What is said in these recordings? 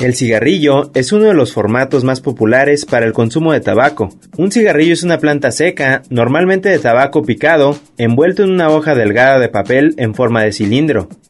El cigarrillo es uno de los formatos más populares para el consumo de tabaco. Un cigarrillo es una planta seca, normalmente de tabaco picado, envuelto en una hoja delgada de papel en forma de cilindro.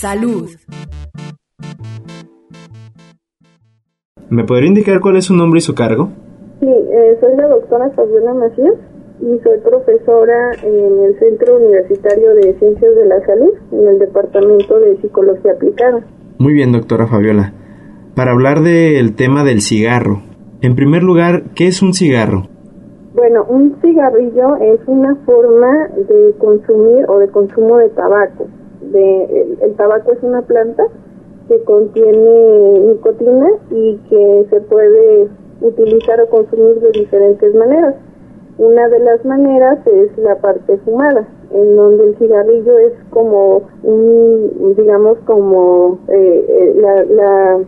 Salud. ¿Me podría indicar cuál es su nombre y su cargo? Sí, eh, soy la doctora Fabiola Macías y soy profesora en el Centro Universitario de Ciencias de la Salud, en el Departamento de Psicología Aplicada. Muy bien, doctora Fabiola. Para hablar del tema del cigarro, en primer lugar, ¿qué es un cigarro? Bueno, un cigarrillo es una forma de consumir o de consumo de tabaco. De, el, tabaco es una planta que contiene nicotina y que se puede utilizar o consumir de diferentes maneras. Una de las maneras es la parte fumada, en donde el cigarrillo es como un, digamos, como eh, eh, la, la,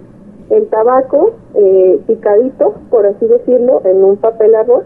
el tabaco eh, picadito, por así decirlo, en un papel arroz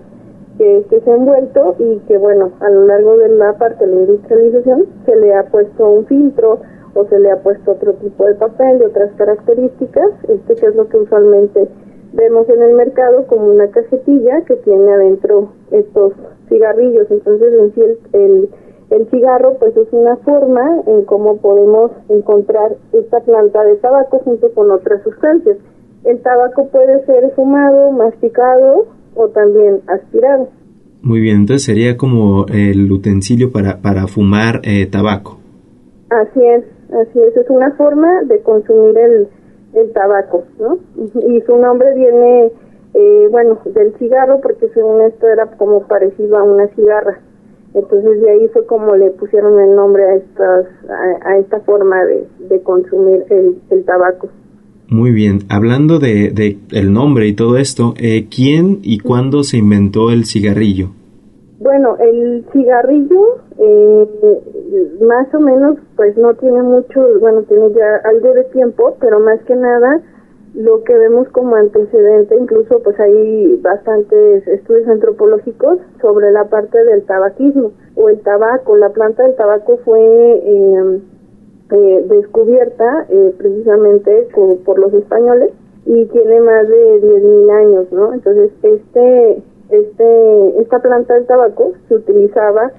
que, que se ha envuelto y que, bueno, a lo largo de la parte de la industrialización se le ha puesto un filtro o se le ha puesto otro tipo de papel de otras características, este que es lo que usualmente vemos en el mercado como una cajetilla que tiene adentro estos cigarrillos. Entonces, en sí, el, el, el, cigarro, pues es una forma en cómo podemos encontrar esta planta de tabaco junto con otras sustancias. El tabaco puede ser fumado, masticado o también aspirado. Muy bien, entonces sería como el utensilio para, para fumar eh, tabaco. Así es, así es, es una forma de consumir el, el tabaco, ¿no? Y su nombre viene, eh, bueno, del cigarro, porque según esto era como parecido a una cigarra. Entonces de ahí fue como le pusieron el nombre a estas, a, a esta forma de, de consumir el, el, tabaco. Muy bien, hablando de, de el nombre y todo esto, eh, ¿quién y cuándo se inventó el cigarrillo? Bueno, el cigarrillo eh, más o menos pues no tiene mucho, bueno, tiene ya algo de tiempo, pero más que nada lo que vemos como antecedente, incluso pues hay bastantes estudios antropológicos sobre la parte del tabaquismo o el tabaco. La planta del tabaco fue eh, eh, descubierta eh, precisamente por, por los españoles y tiene más de 10.000 años, ¿no? Entonces, este este, esta planta del tabaco se utilizaba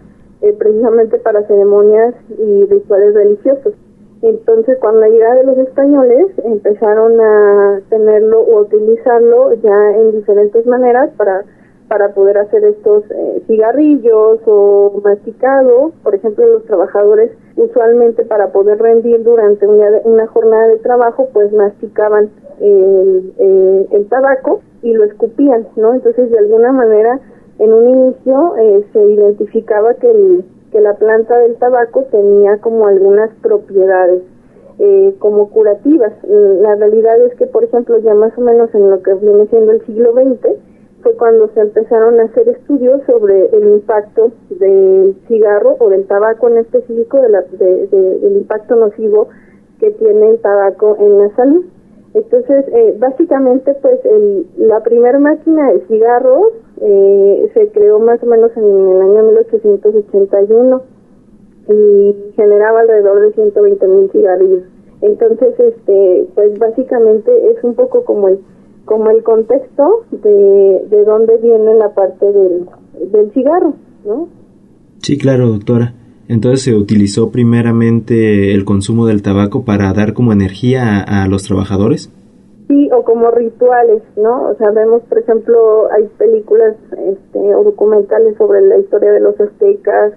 eh, precisamente para ceremonias y rituales religiosos. Entonces, cuando la llegada de los españoles, empezaron a tenerlo o utilizarlo ya en diferentes maneras para, para poder hacer estos eh, cigarrillos o masticado. Por ejemplo, los trabajadores usualmente para poder rendir durante una, una jornada de trabajo, pues masticaban el, el, tabaco y lo escupían, ¿no? Entonces, de alguna manera, en un inicio eh, se identificaba que, el, que la planta del tabaco tenía como algunas propiedades eh, como curativas. La realidad es que, por ejemplo, ya más o menos en lo que viene siendo el siglo XX, fue cuando se empezaron a hacer estudios sobre el impacto del cigarro o del tabaco en específico, de la, de, de, del impacto nocivo que tiene el tabaco en la salud. Entonces, eh, básicamente, pues el, la primera máquina de cigarros eh, se creó más o menos en el año 1881 y generaba alrededor de 120 mil cigarrillos. Entonces, este, pues básicamente es un poco como el como el contexto de, de dónde viene la parte del, del cigarro, ¿no? Sí, claro, doctora. Entonces se utilizó primeramente el consumo del tabaco para dar como energía a, a los trabajadores. Sí, o como rituales, ¿no? O sea, vemos, por ejemplo, hay películas este, o documentales sobre la historia de los aztecas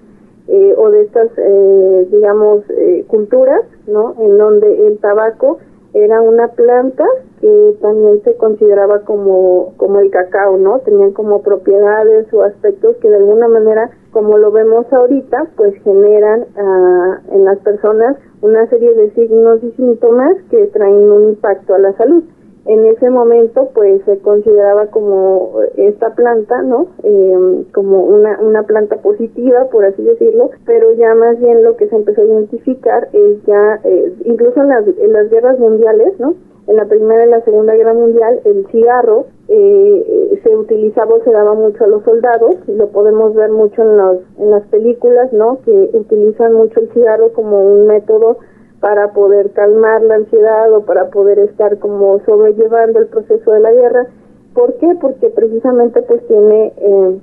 eh, o de estas, eh, digamos, eh, culturas, ¿no? En donde el tabaco era una planta que también se consideraba como, como el cacao, ¿no? Tenían como propiedades o aspectos que de alguna manera, como lo vemos ahorita, pues generan uh, en las personas una serie de signos y síntomas que traen un impacto a la salud en ese momento pues se consideraba como esta planta, ¿no? Eh, como una, una planta positiva, por así decirlo, pero ya más bien lo que se empezó a identificar es ya, eh, incluso en las, en las guerras mundiales, ¿no? En la Primera y la Segunda Guerra Mundial, el cigarro eh, se utilizaba o se daba mucho a los soldados, lo podemos ver mucho en, los, en las películas, ¿no? Que utilizan mucho el cigarro como un método para poder calmar la ansiedad o para poder estar como sobrellevando el proceso de la guerra. ¿Por qué? Porque precisamente pues tiene eh,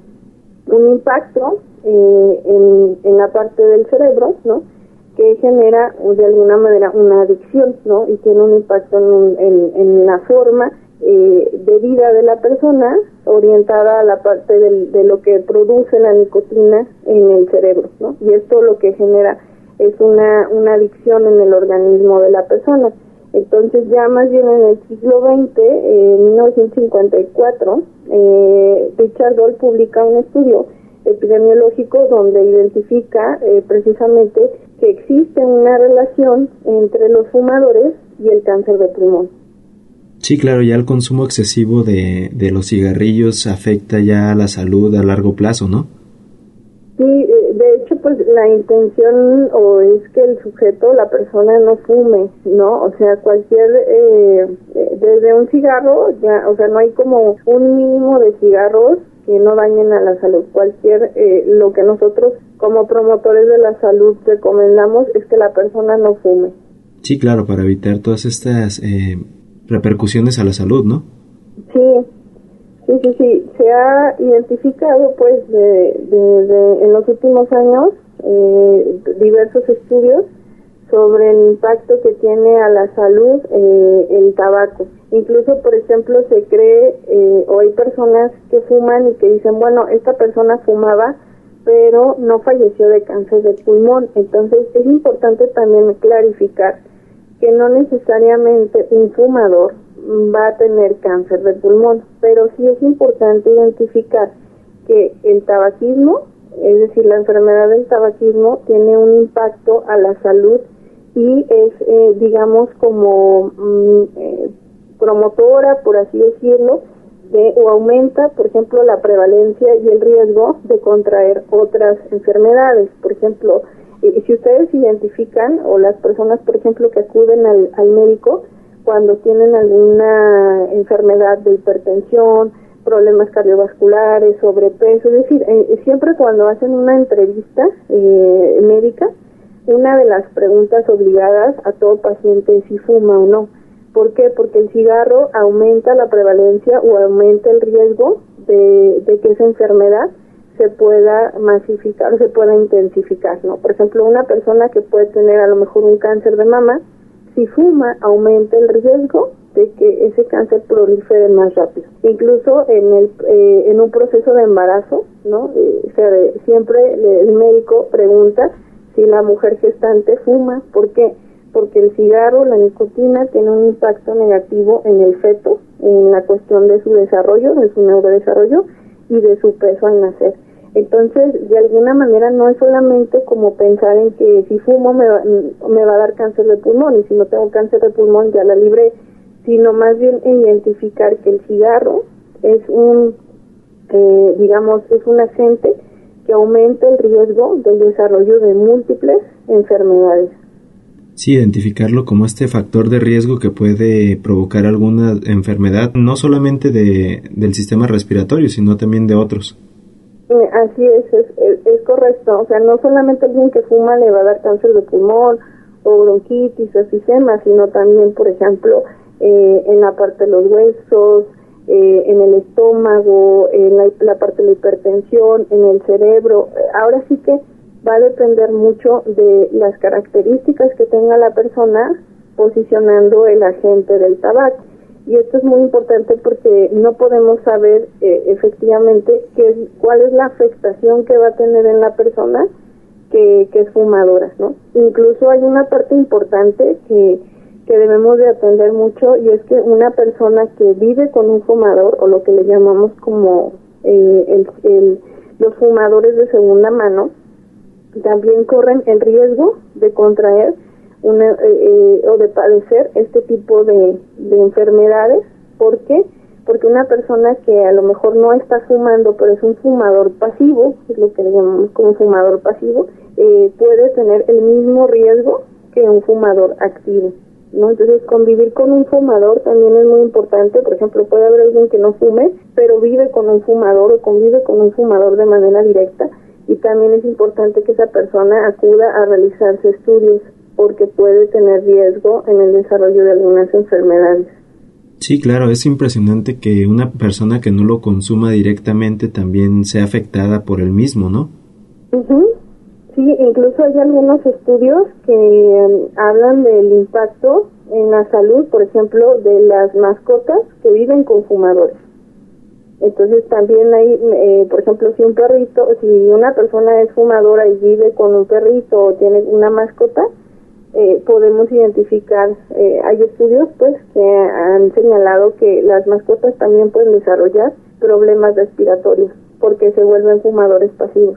un impacto eh, en, la parte del cerebro, ¿no? Que genera de alguna manera una adicción, ¿no? Y tiene un impacto en, en, en la forma eh, de vida de la persona orientada a la parte de lo que produce la nicotina en el cerebro, ¿no? Y esto lo que genera es una, una adicción en el organismo de la persona. Entonces ya más bien en el siglo XX, en 1954, eh, Richard Doll publica un estudio epidemiológico donde identifica eh, precisamente que existe una relación entre los fumadores y el cáncer de pulmón. Sí, claro, ya el consumo excesivo de, de los cigarrillos afecta ya a la salud a largo plazo, ¿no? Sí, eh, de hecho, pues la intención o es que el sujeto, la persona no fume, ¿no? O sea, cualquier, eh, desde un cigarro, ya, o sea, no hay como un mínimo de cigarros que no dañen a la salud. Cualquier, eh, lo que nosotros como promotores de la salud recomendamos es que la persona no fume. Sí, claro, para evitar todas estas eh, repercusiones a la salud, ¿no? Sí, Sí, sí, sí, se ha identificado pues de, de, en los últimos años eh, diversos estudios sobre el impacto que tiene a la salud eh, el tabaco. Incluso, por ejemplo, se cree eh, o hay personas que fuman y que dicen, bueno, esta persona fumaba, pero no falleció de cáncer de pulmón. Entonces, es importante también clarificar que no necesariamente un fumador va a tener cáncer de pulmón, pero sí es importante identificar que el tabaquismo, es decir, la enfermedad del tabaquismo, tiene un impacto a la salud y es, eh, digamos, como mm, eh, promotora, por así decirlo, de, o aumenta, por ejemplo, la prevalencia y el riesgo de contraer otras enfermedades. Por ejemplo, eh, si ustedes identifican, o las personas, por ejemplo, que acuden al, al médico, cuando tienen alguna enfermedad de hipertensión, problemas cardiovasculares, sobrepeso, es decir, eh, siempre cuando hacen una entrevista eh, médica, una de las preguntas obligadas a todo paciente es si fuma o no. ¿Por qué? Porque el cigarro aumenta la prevalencia o aumenta el riesgo de, de que esa enfermedad se pueda masificar, se pueda intensificar, ¿no? Por ejemplo, una persona que puede tener a lo mejor un cáncer de mama, si fuma aumenta el riesgo de que ese cáncer prolifere más rápido. Incluso en el eh, en un proceso de embarazo, ¿no? Eh, siempre el médico pregunta si la mujer gestante fuma, ¿por qué? Porque el cigarro, la nicotina tiene un impacto negativo en el feto, en la cuestión de su desarrollo, de su neurodesarrollo y de su peso al nacer. Entonces, de alguna manera no es solamente como pensar en que si fumo me va, me va a dar cáncer de pulmón y si no tengo cáncer de pulmón ya la libré, sino más bien identificar que el cigarro es un, eh, digamos, es un agente que aumenta el riesgo del desarrollo de múltiples enfermedades. Sí, identificarlo como este factor de riesgo que puede provocar alguna enfermedad, no solamente de, del sistema respiratorio, sino también de otros. Así es, es, correcto. O sea, no solamente alguien que fuma le va a dar cáncer de pulmón o bronquitis o sistema, sino también, por ejemplo, eh, en la parte de los huesos, eh, en el estómago, en la, parte de la hipertensión, en el cerebro. Ahora sí que va a depender mucho de las características que tenga la persona posicionando el agente del tabaco. Y esto es muy importante porque no podemos saber eh, efectivamente qué, cuál es la afectación que va a tener en la persona que, que es fumadora, ¿no? Incluso hay una parte importante que, que debemos de atender mucho y es que una persona que vive con un fumador o lo que le llamamos como eh, el, el, los fumadores de segunda mano también corren el riesgo de contraer una, eh, eh, o de padecer este tipo de, de enfermedades. ¿Por qué? Porque una persona que a lo mejor no está fumando, pero es un fumador pasivo, es lo que le llamamos como fumador pasivo, eh, puede tener el mismo riesgo que un fumador activo. ¿no? Entonces, convivir con un fumador también es muy importante. Por ejemplo, puede haber alguien que no fume, pero vive con un fumador o convive con un fumador de manera directa. Y también es importante que esa persona acuda a realizarse estudios porque puede tener riesgo en el desarrollo de algunas enfermedades. Sí, claro, es impresionante que una persona que no lo consuma directamente también sea afectada por el mismo, ¿no? Sí, incluso hay algunos estudios que um, hablan del impacto en la salud, por ejemplo, de las mascotas que viven con fumadores. Entonces también hay, eh, por ejemplo, si un perrito, si una persona es fumadora y vive con un perrito o tiene una mascota, eh, podemos identificar, eh, hay estudios pues que han señalado que las mascotas también pueden desarrollar problemas respiratorios porque se vuelven fumadores pasivos.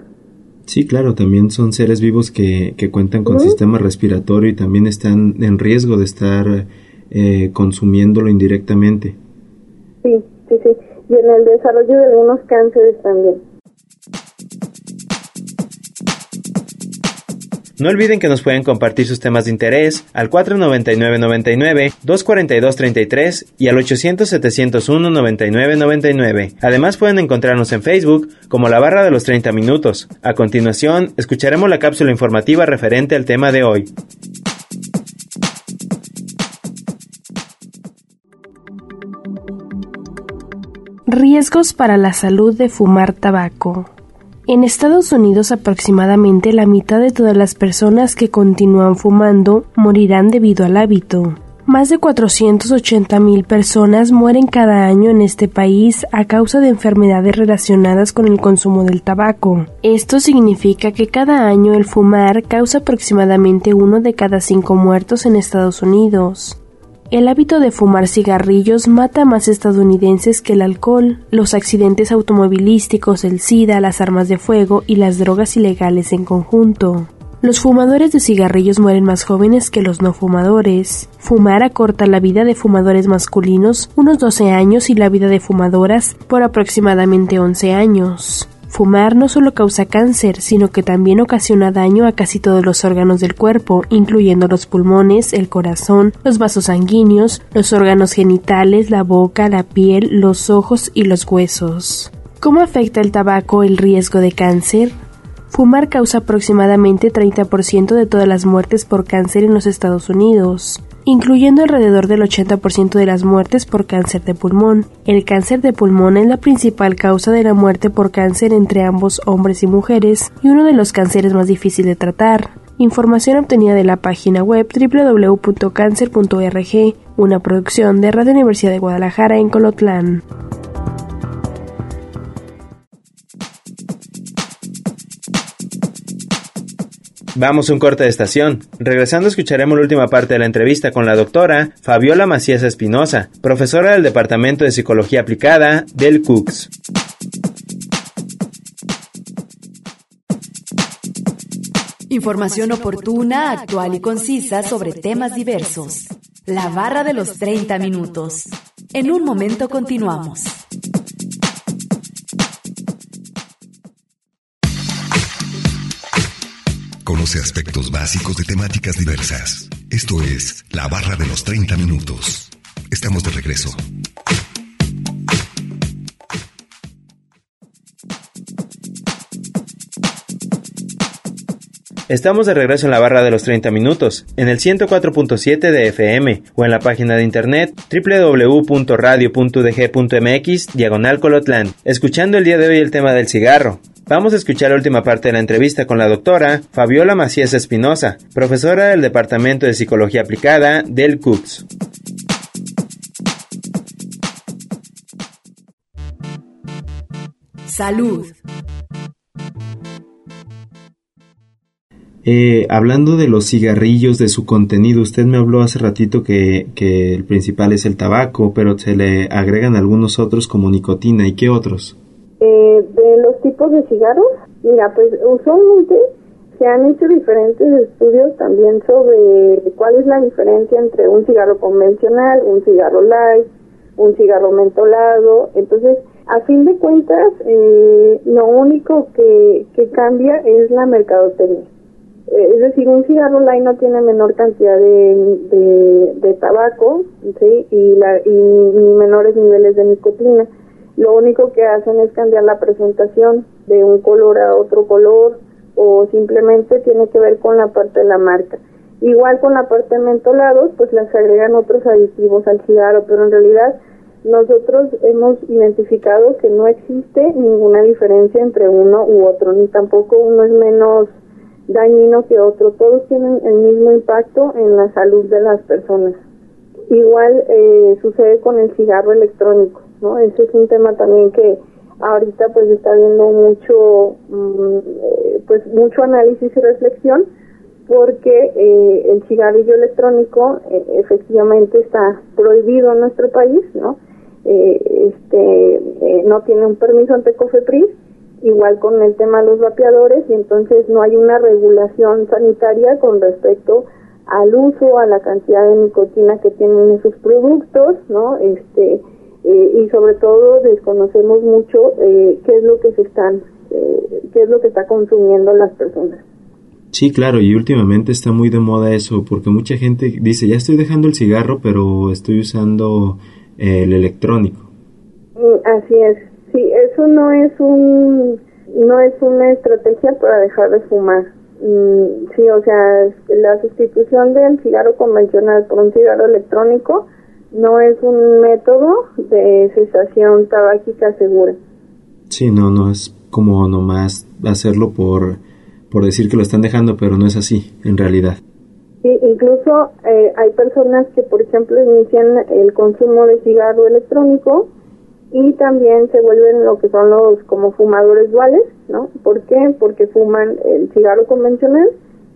Sí, claro, también son seres vivos que, que cuentan con sistema respiratorio y también están en riesgo de estar eh, consumiéndolo indirectamente. Sí, sí, sí. Y en el desarrollo de algunos cánceres también. No olviden que nos pueden compartir sus temas de interés al 499-99, 242-33 y al 800-701-9999. Además pueden encontrarnos en Facebook como la barra de los 30 minutos. A continuación, escucharemos la cápsula informativa referente al tema de hoy. Riesgos para la salud de fumar tabaco. En Estados Unidos aproximadamente la mitad de todas las personas que continúan fumando morirán debido al hábito. Más de 480.000 personas mueren cada año en este país a causa de enfermedades relacionadas con el consumo del tabaco. Esto significa que cada año el fumar causa aproximadamente uno de cada cinco muertos en Estados Unidos. El hábito de fumar cigarrillos mata más estadounidenses que el alcohol, los accidentes automovilísticos, el SIDA, las armas de fuego y las drogas ilegales en conjunto. Los fumadores de cigarrillos mueren más jóvenes que los no fumadores. Fumar acorta la vida de fumadores masculinos unos 12 años y la vida de fumadoras por aproximadamente 11 años. Fumar no solo causa cáncer, sino que también ocasiona daño a casi todos los órganos del cuerpo, incluyendo los pulmones, el corazón, los vasos sanguíneos, los órganos genitales, la boca, la piel, los ojos y los huesos. ¿Cómo afecta el tabaco el riesgo de cáncer? Fumar causa aproximadamente 30% de todas las muertes por cáncer en los Estados Unidos incluyendo alrededor del 80% de las muertes por cáncer de pulmón. El cáncer de pulmón es la principal causa de la muerte por cáncer entre ambos hombres y mujeres y uno de los cánceres más difíciles de tratar. Información obtenida de la página web www.cancer.org, una producción de Radio Universidad de Guadalajara en Colotlán. Vamos a un corte de estación. Regresando escucharemos la última parte de la entrevista con la doctora Fabiola Macías Espinosa, profesora del Departamento de Psicología Aplicada del CUCS. Información oportuna, actual y concisa sobre temas diversos. La barra de los 30 minutos. En un momento continuamos. Conoce aspectos básicos de temáticas diversas. Esto es La Barra de los 30 Minutos. Estamos de regreso. Estamos de regreso en la barra de los 30 minutos, en el 104.7 de FM o en la página de internet www.radio.dg.mx diagonal Colotlan, escuchando el día de hoy el tema del cigarro. Vamos a escuchar la última parte de la entrevista con la doctora Fabiola Macías Espinosa, profesora del Departamento de Psicología Aplicada del CUCS. Salud. Eh, hablando de los cigarrillos, de su contenido, usted me habló hace ratito que, que, el principal es el tabaco, pero se le agregan algunos otros como nicotina. ¿Y qué otros? Eh, de los tipos de cigarros, mira, pues usualmente se han hecho diferentes estudios también sobre cuál es la diferencia entre un cigarro convencional, un cigarro light, un cigarro mentolado. Entonces, a fin de cuentas, eh, lo único que, cambia es la mercadotecnia. Eh, es decir, un cigarro light no tiene menor cantidad de, de, tabaco ¿sí? y, la, y menores niveles de nicotina. Lo único que hacen es cambiar la presentación de un color a otro color o simplemente tiene que ver con la parte de la marca. Igual con la parte de mentolados, pues les agregan otros aditivos al cigarro, pero en realidad nosotros hemos identificado que no existe ninguna diferencia entre uno u otro, ni tampoco uno es menos dañino que otro, todos tienen el mismo impacto en la salud de las personas. Igual eh, sucede con el cigarro electrónico, ¿no? Ese es un tema también que ahorita pues está viendo mucho, mm, eh, pues mucho análisis y reflexión porque eh, el cigarrillo electrónico efectivamente está prohibido en nuestro país, ¿no? este no tiene un permiso ante COFEPRIS igual con el tema de los vapeadores y entonces no hay una regulación sanitaria con respecto al uso, a la cantidad de nicotina que tienen esos productos, ¿no? Este eh, y sobre todo desconocemos mucho eh, qué es lo que se están, eh, qué es lo que está consumiendo las personas. Sí, claro, y últimamente está muy de moda eso, porque mucha gente dice, ya estoy dejando el cigarro, pero estoy usando el electrónico. Mm, así es, Sí, eso no es un no es una estrategia para dejar de fumar. Mm, sí, o sea, la sustitución del cigarro convencional por un cigarro electrónico no es un método de cesación tabáquica segura. Sí, no, no es como nomás hacerlo por, por decir que lo están dejando, pero no es así, en realidad. Sí, incluso eh, hay personas que, por ejemplo, inician el consumo de cigarro electrónico y también se vuelven lo que son los como fumadores duales, ¿no? ¿Por qué? Porque fuman el cigarro convencional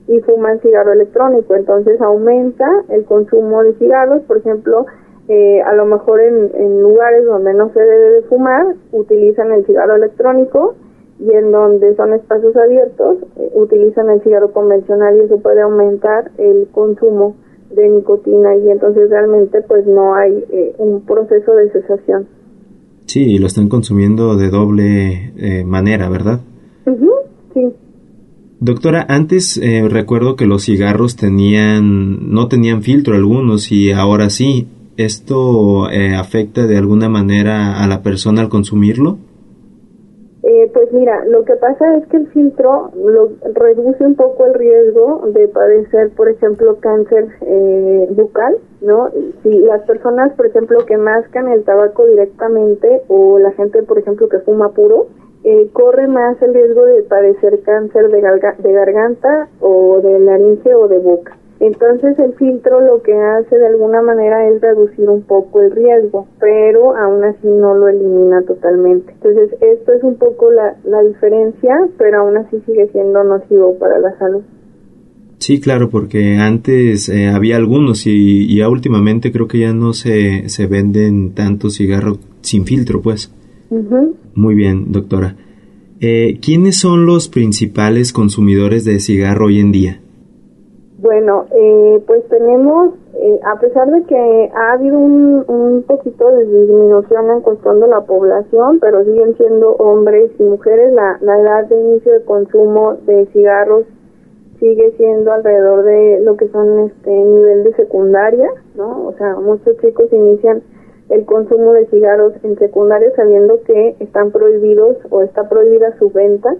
y fuman cigarro electrónico, entonces aumenta el consumo de cigarros, por ejemplo, eh, a lo mejor en, en, lugares donde no se debe de fumar, utilizan el cigarro electrónico y en donde son espacios abiertos, eh, utilizan el cigarro convencional y eso puede aumentar el consumo de nicotina y entonces realmente pues no hay eh, un proceso de cesación. Sí, lo están consumiendo de doble eh, manera, ¿verdad? sí. Doctora, antes eh, recuerdo que los cigarros tenían, no tenían filtro algunos y ahora sí. ¿Esto eh, afecta de alguna manera a la persona al consumirlo? Eh, pues mira, lo que pasa es que el filtro lo, reduce un poco el riesgo de padecer, por ejemplo, cáncer eh, bucal, ¿no? Si las personas, por ejemplo, que mascan el tabaco directamente o la gente, por ejemplo, que fuma puro, eh, corre más el riesgo de padecer cáncer de, de garganta o de laringe o de boca. Entonces el filtro lo que hace de alguna manera es reducir un poco el riesgo, pero aún así no lo elimina totalmente. Entonces esto es un poco la, la diferencia, pero aún así sigue siendo nocivo para la salud. Sí, claro, porque antes eh, había algunos y, ya últimamente creo que ya no se, se venden tantos cigarros sin filtro, pues. Muy bien, doctora. Eh, ¿Quiénes son los principales consumidores de cigarro hoy en día? Bueno, eh, pues tenemos, eh, a pesar de que ha habido un, un poquito de disminución en cuestión de la población, pero siguen siendo hombres y mujeres, la, la edad de inicio de consumo de cigarros sigue siendo alrededor de lo que son este nivel de secundaria, ¿no? O sea, muchos chicos inician el consumo de cigarros en secundaria sabiendo que están prohibidos o está prohibida su venta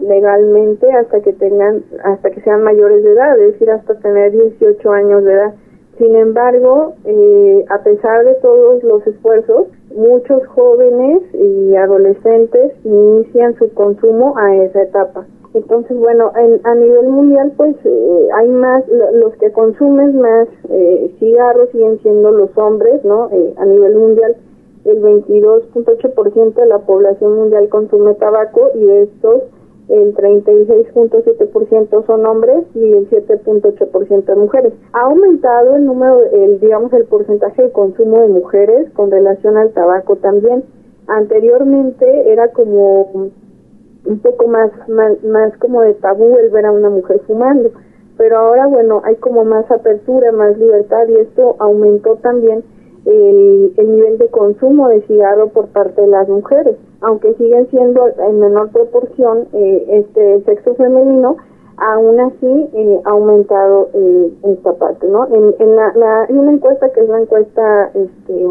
legalmente hasta que tengan, hasta que sean mayores de edad, es decir, hasta tener 18 años de edad. Sin embargo, eh, a pesar de todos los esfuerzos, muchos jóvenes y adolescentes inician su consumo a esa etapa. Entonces, bueno, a nivel mundial, pues eh, hay más, los que consumen más eh, cigarros siguen siendo los hombres, ¿no? Eh, a nivel mundial, el 22.8% de la población mundial consume tabaco y de estos, el 36.7% son hombres y el 7.8% mujeres. Ha aumentado el número, el, digamos, el porcentaje de consumo de mujeres con relación al tabaco también. Anteriormente era como un poco más, más, como de tabú el ver a una mujer fumando. Pero ahora, bueno, hay como más apertura, más libertad y esto aumentó también el, el nivel de consumo de cigarro por parte de las mujeres. Aunque siguen siendo en menor proporción eh, este sexo femenino, aún así eh, ha aumentado eh, esta parte, ¿no? En, en la, hay una encuesta que es la encuesta, este,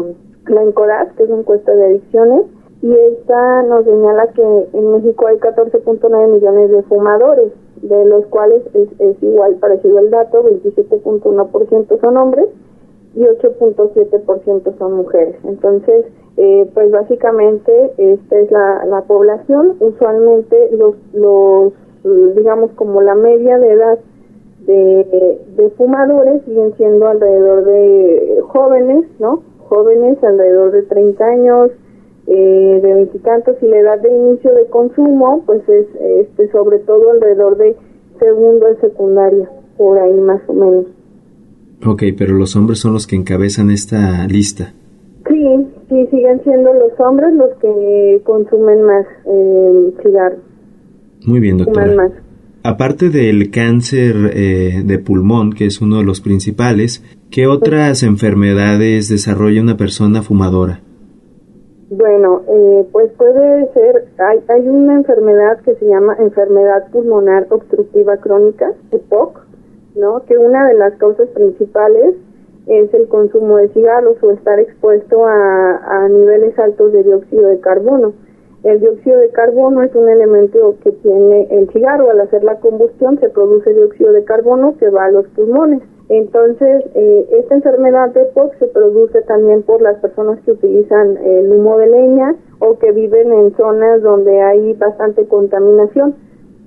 la ENCODAS, que es la encuesta de adicciones, y esta nos señala que en México hay 14.9 millones de fumadores, de los cuales es, es igual parecido el dato, 27.1% son hombres y 8.7% son mujeres. Entonces, eh, pues básicamente esta es la, la población. Usualmente los, los, digamos como la media de edad de, de fumadores siguen siendo alrededor de jóvenes, ¿no? Jóvenes alrededor de 30 años, eh, de veintitantos y la edad de inicio de consumo pues es este sobre todo alrededor de segundo de secundaria por ahí más o menos Ok, pero los hombres son los que encabezan esta lista sí sí siguen siendo los hombres los que consumen más eh, cigarros muy bien doctora más. aparte del cáncer eh, de pulmón que es uno de los principales ¿qué otras enfermedades desarrolla una persona fumadora? Bueno, eh, pues puede ser, hay, hay una enfermedad que se llama enfermedad pulmonar obstructiva crónica, EPOC, ¿no? Que una de las causas principales es el consumo de cigarros o estar expuesto a, niveles altos de dióxido de carbono. El dióxido de carbono es un elemento que tiene el cigarro. Al hacer la combustión se produce dióxido de carbono que va a los pulmones. Entonces, eh, esta enfermedad de POC se produce también por las personas que utilizan el humo de leña o que viven en zonas donde hay bastante contaminación.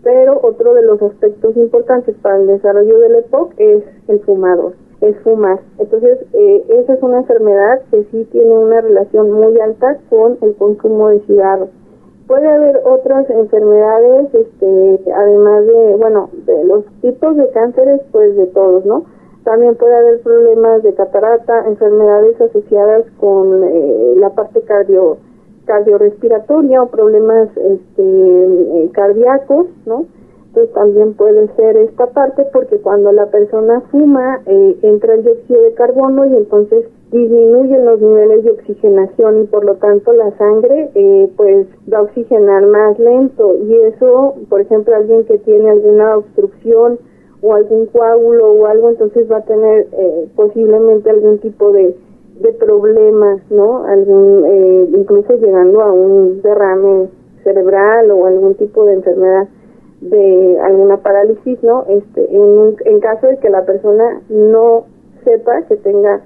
Pero otro de los aspectos importantes para el desarrollo del EPOC es el fumador, es fumar. Entonces, eh, esa es una enfermedad que sí tiene una relación muy alta con el consumo de cigarros. Puede haber otras enfermedades, este, además de, bueno, de los tipos de cánceres, pues de todos, ¿no? También puede haber problemas de catarata, enfermedades asociadas con eh, la parte cardio cardiorrespiratoria o problemas este, eh, cardíacos, ¿no? Entonces también puede ser esta parte porque cuando la persona fuma eh, entra el dióxido de carbono y entonces disminuyen los niveles de oxigenación y por lo tanto la sangre pues va a oxigenar más lento y eso, por ejemplo, alguien que tiene alguna obstrucción o algún coágulo o algo, entonces va a tener eh, posiblemente algún tipo de, de problemas, ¿no? Algún, eh, incluso llegando a un derrame cerebral o algún tipo de enfermedad de alguna parálisis, ¿no? Este, en, en caso de que la persona no sepa que tenga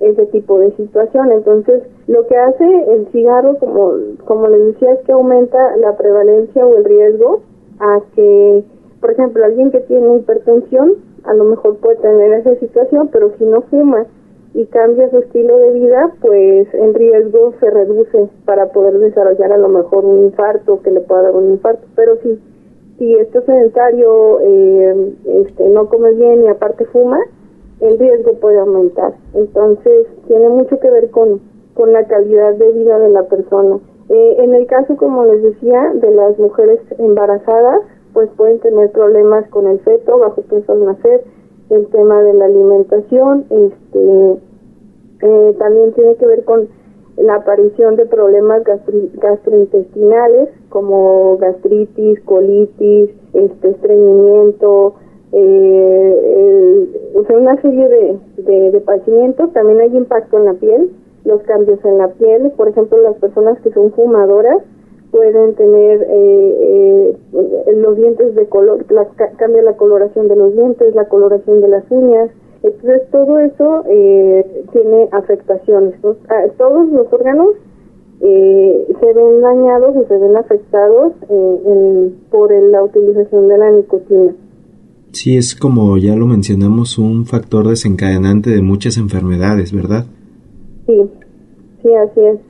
ese tipo de situación. Entonces, lo que hace el cigarro, como, como les decía, es que aumenta la prevalencia o el riesgo a que por ejemplo, alguien que tiene hipertensión a lo mejor puede tener esa situación, pero si no fuma y cambia su estilo de vida, pues el riesgo se reduce para poder desarrollar a lo mejor un infarto, que le pueda dar un infarto. Pero si, si estás sedentario, eh, este, no comes bien y aparte fuma, el riesgo puede aumentar. Entonces, tiene mucho que ver con, con la calidad de vida de la persona. Eh, en el caso, como les decía, de las mujeres embarazadas, pues pueden tener problemas con el feto, bajo peso al nacer, el tema de la alimentación, este, eh, también tiene que ver con la aparición de problemas gastrointestinales como gastritis, colitis, este, estreñimiento, eh, o sea, una serie de, de, de padecimientos. También hay impacto en la piel, los cambios en la piel, por ejemplo, las personas que son fumadoras pueden tener eh, eh, los dientes de color, cambia la coloración de los dientes, la coloración de las uñas, Entonces todo eso eh, tiene afectaciones. Ah, todos los órganos eh, se ven dañados o se ven afectados eh, por la utilización de la nicotina. Sí, es como ya lo mencionamos, un factor desencadenante de muchas enfermedades, ¿verdad? Sí, sí, así es.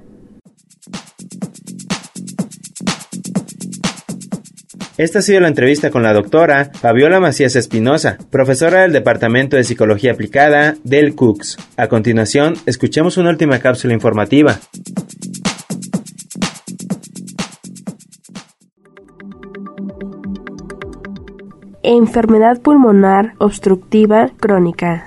Esta ha sido la entrevista con la doctora Fabiola Macías Espinosa, profesora del Departamento de Psicología Aplicada del CUCS. A continuación, escuchemos una última cápsula informativa. Enfermedad pulmonar obstructiva crónica.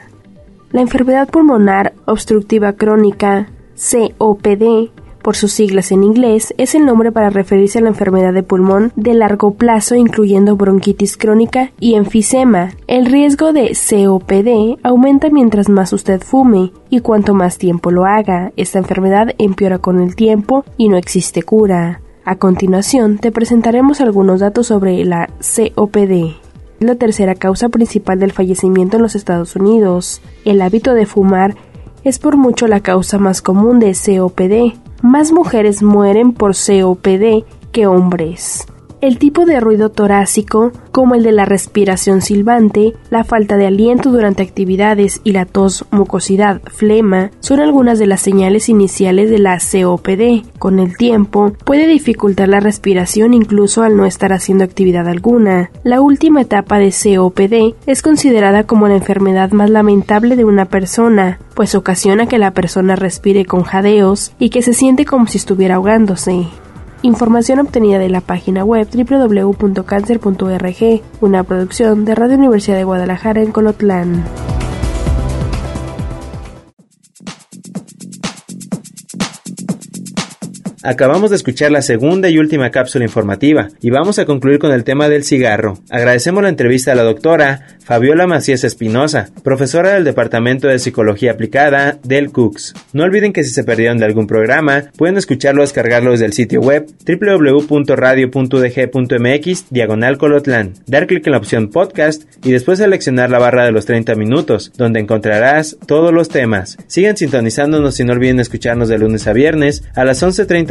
La enfermedad pulmonar obstructiva crónica, COPD, por sus siglas en inglés, es el nombre para referirse a la enfermedad de pulmón de largo plazo incluyendo bronquitis crónica y enfisema. El riesgo de COPD aumenta mientras más usted fume y cuanto más tiempo lo haga. Esta enfermedad empeora con el tiempo y no existe cura. A continuación, te presentaremos algunos datos sobre la COPD la tercera causa principal del fallecimiento en los Estados Unidos. El hábito de fumar es por mucho la causa más común de COPD. Más mujeres mueren por COPD que hombres. El tipo de ruido torácico, como el de la respiración silbante, la falta de aliento durante actividades y la tos, mucosidad, flema, son algunas de las señales iniciales de la COPD. Con el tiempo, puede dificultar la respiración incluso al no estar haciendo actividad alguna. La última etapa de COPD es considerada como la enfermedad más lamentable de una persona, pues ocasiona que la persona respire con jadeos y que se siente como si estuviera ahogándose. Información obtenida de la página web www.cancer.org, una producción de Radio Universidad de Guadalajara en Colotlán. Acabamos de escuchar la segunda y última cápsula informativa y vamos a concluir con el tema del cigarro. Agradecemos la entrevista a la doctora Fabiola Macías Espinosa, profesora del Departamento de Psicología Aplicada del CUCS. No olviden que si se perdieron de algún programa, pueden escucharlo o descargarlo desde el sitio web www.radio.dg.mx diagonal colotlán. Dar clic en la opción podcast y después seleccionar la barra de los 30 minutos, donde encontrarás todos los temas. Sigan sintonizándonos y no olviden escucharnos de lunes a viernes a las 11.30